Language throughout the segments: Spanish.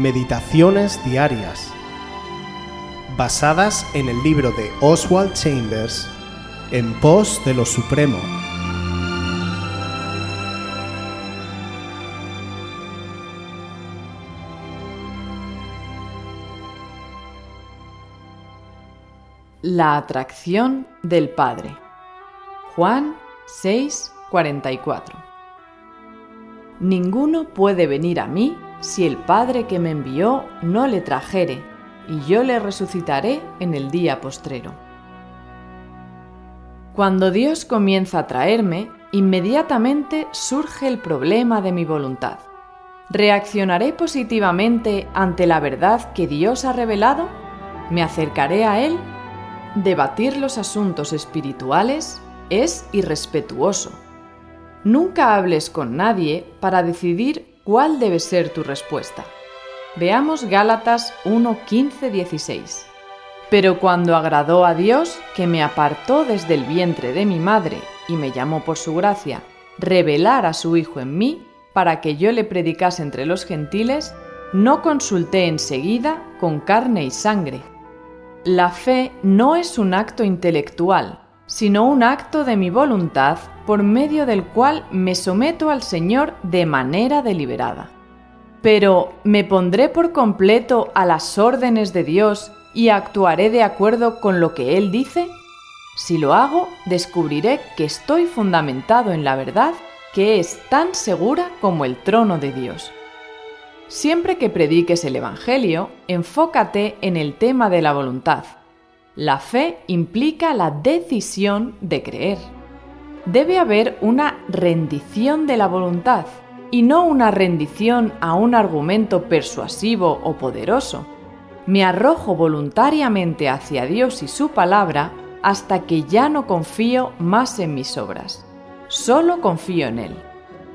Meditaciones Diarias, basadas en el libro de Oswald Chambers, En pos de lo Supremo. La atracción del Padre. Juan 6:44. Ninguno puede venir a mí si el Padre que me envió no le trajere, y yo le resucitaré en el día postrero. Cuando Dios comienza a traerme, inmediatamente surge el problema de mi voluntad. ¿Reaccionaré positivamente ante la verdad que Dios ha revelado? ¿Me acercaré a Él? Debatir los asuntos espirituales es irrespetuoso. Nunca hables con nadie para decidir cuál debe ser tu respuesta. Veamos Gálatas 1, 15, 16. Pero cuando agradó a Dios, que me apartó desde el vientre de mi madre y me llamó por su gracia, revelar a su Hijo en mí, para que yo le predicase entre los gentiles, no consulté enseguida con carne y sangre. La fe no es un acto intelectual, sino un acto de mi voluntad por medio del cual me someto al Señor de manera deliberada. Pero, ¿me pondré por completo a las órdenes de Dios y actuaré de acuerdo con lo que Él dice? Si lo hago, descubriré que estoy fundamentado en la verdad que es tan segura como el trono de Dios. Siempre que prediques el Evangelio, enfócate en el tema de la voluntad la fe implica la decisión de creer. Debe haber una rendición de la voluntad y no una rendición a un argumento persuasivo o poderoso. Me arrojo voluntariamente hacia Dios y su palabra hasta que ya no confío más en mis obras. Solo confío en Él.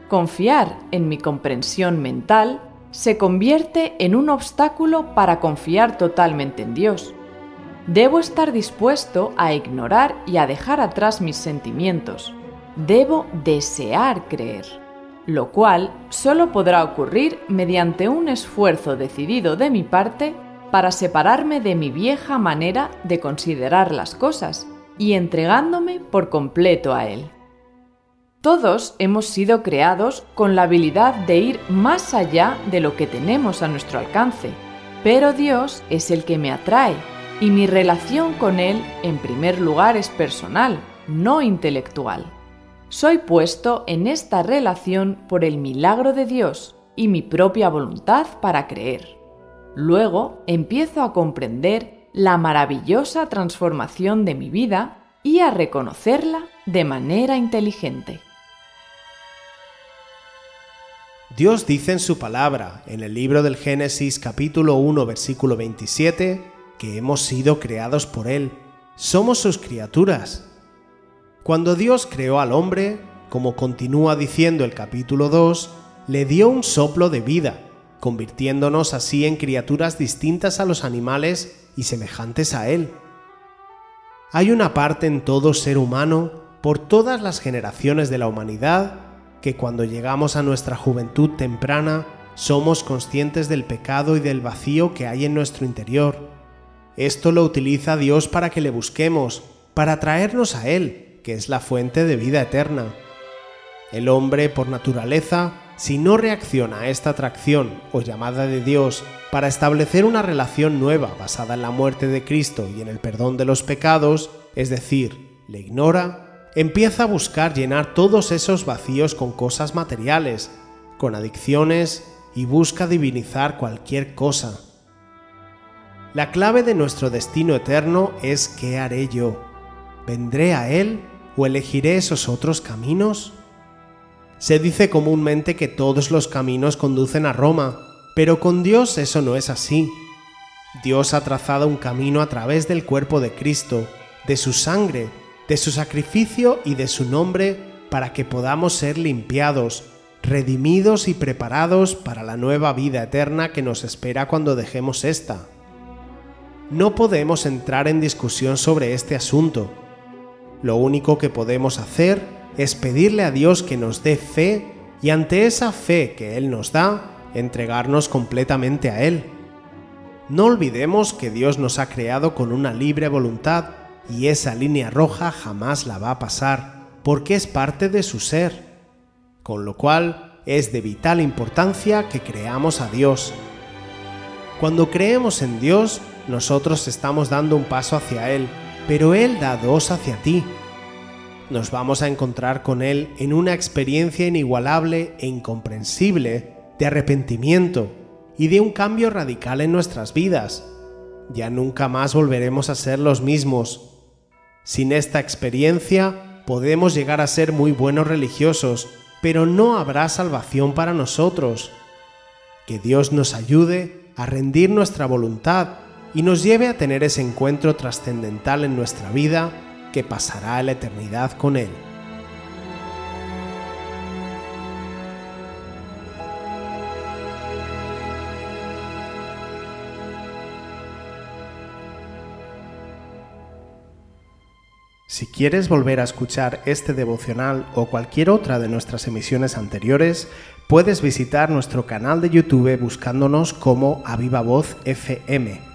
Confiar en mi comprensión mental se convierte en un obstáculo para confiar totalmente en Dios. Debo estar dispuesto a ignorar y a dejar atrás mis sentimientos. Debo desear creer, lo cual solo podrá ocurrir mediante un esfuerzo decidido de mi parte para separarme de mi vieja manera de considerar las cosas y entregándome por completo a Él. Todos hemos sido creados con la habilidad de ir más allá de lo que tenemos a nuestro alcance, pero Dios es el que me atrae y mi relación con Él, en primer lugar, es personal, no intelectual. Soy puesto en esta relación por el milagro de Dios y mi propia voluntad para creer. Luego empiezo a comprender la maravillosa transformación de mi vida y a reconocerla de manera inteligente. Dios dice en su palabra, en el libro del Génesis capítulo 1 versículo 27, que hemos sido creados por Él. Somos sus criaturas. Cuando Dios creó al hombre, como continúa diciendo el capítulo 2, le dio un soplo de vida, convirtiéndonos así en criaturas distintas a los animales y semejantes a Él. Hay una parte en todo ser humano, por todas las generaciones de la humanidad, que cuando llegamos a nuestra juventud temprana somos conscientes del pecado y del vacío que hay en nuestro interior esto lo utiliza Dios para que le busquemos, para traernos a Él, que es la fuente de vida eterna. El hombre, por naturaleza, si no reacciona a esta atracción o llamada de Dios para establecer una relación nueva basada en la muerte de Cristo y en el perdón de los pecados, es decir, le ignora, empieza a buscar llenar todos esos vacíos con cosas materiales, con adicciones y busca divinizar cualquier cosa. La clave de nuestro destino eterno es ¿qué haré yo? ¿Vendré a Él o elegiré esos otros caminos? Se dice comúnmente que todos los caminos conducen a Roma, pero con Dios eso no es así. Dios ha trazado un camino a través del cuerpo de Cristo, de su sangre, de su sacrificio y de su nombre para que podamos ser limpiados, redimidos y preparados para la nueva vida eterna que nos espera cuando dejemos esta. No podemos entrar en discusión sobre este asunto. Lo único que podemos hacer es pedirle a Dios que nos dé fe y ante esa fe que Él nos da, entregarnos completamente a Él. No olvidemos que Dios nos ha creado con una libre voluntad y esa línea roja jamás la va a pasar, porque es parte de su ser. Con lo cual, es de vital importancia que creamos a Dios. Cuando creemos en Dios, nosotros estamos dando un paso hacia Él, pero Él da dos hacia ti. Nos vamos a encontrar con Él en una experiencia inigualable e incomprensible de arrepentimiento y de un cambio radical en nuestras vidas. Ya nunca más volveremos a ser los mismos. Sin esta experiencia podemos llegar a ser muy buenos religiosos, pero no habrá salvación para nosotros. Que Dios nos ayude a rendir nuestra voluntad y nos lleve a tener ese encuentro trascendental en nuestra vida que pasará la eternidad con Él. Si quieres volver a escuchar este devocional o cualquier otra de nuestras emisiones anteriores, puedes visitar nuestro canal de YouTube buscándonos como Aviva Voz FM.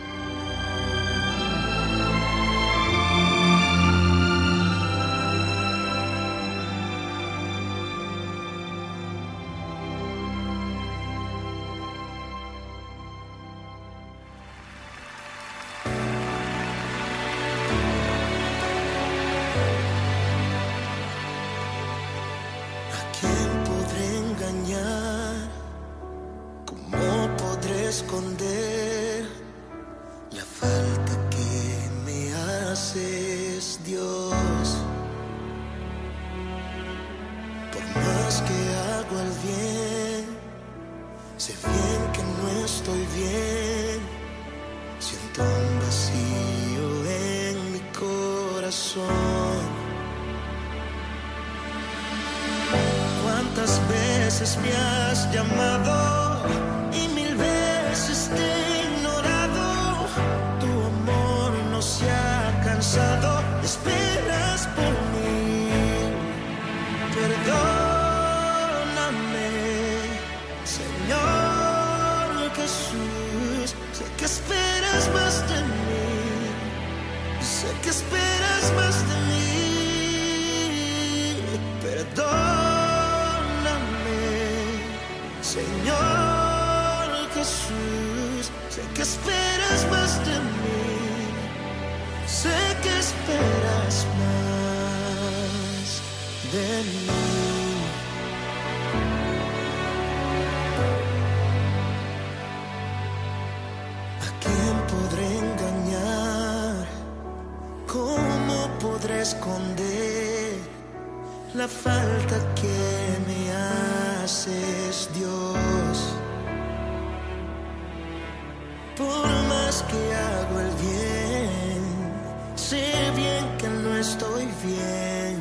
veces me has llamado? esperas por mí. Perdóname, Señor Jesús. Sé que esperas más de mí. Sé que esperas más de mí. Perdóname, Jesús. Sé que esperas más de mí. Sé que esperas más de mí. ¿A quién podré engañar? ¿Cómo podré esconder la falta que me haces, Dios? Más que hago el bien, sé bien que no estoy bien.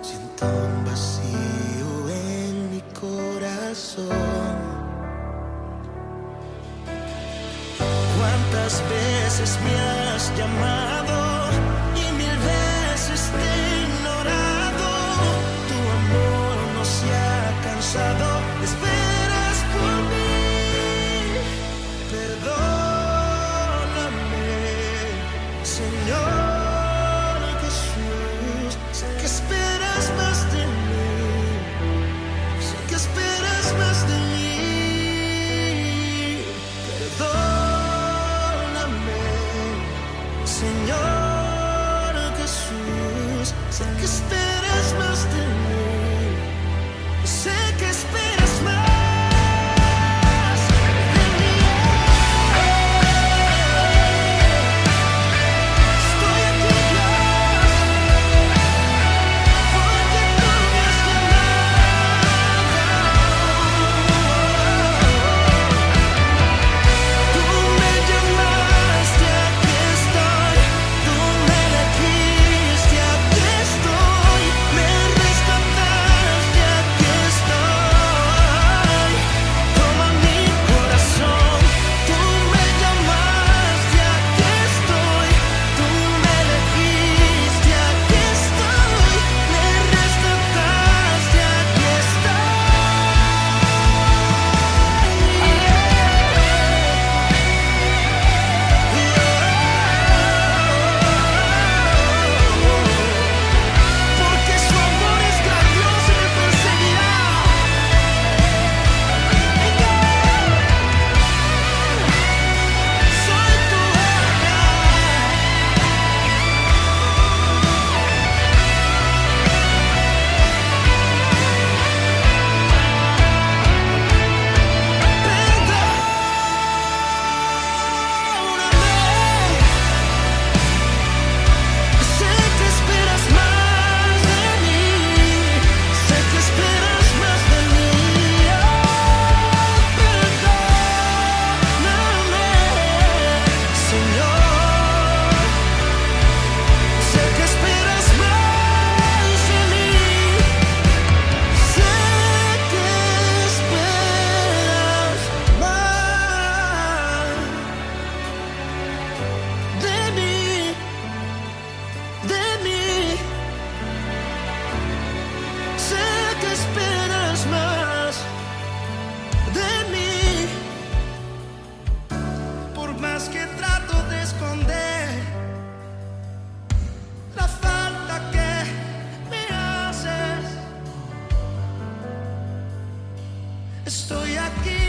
Siento un vacío en mi corazón. ¿Cuántas veces me has llamado Sé que esperas estoy aquí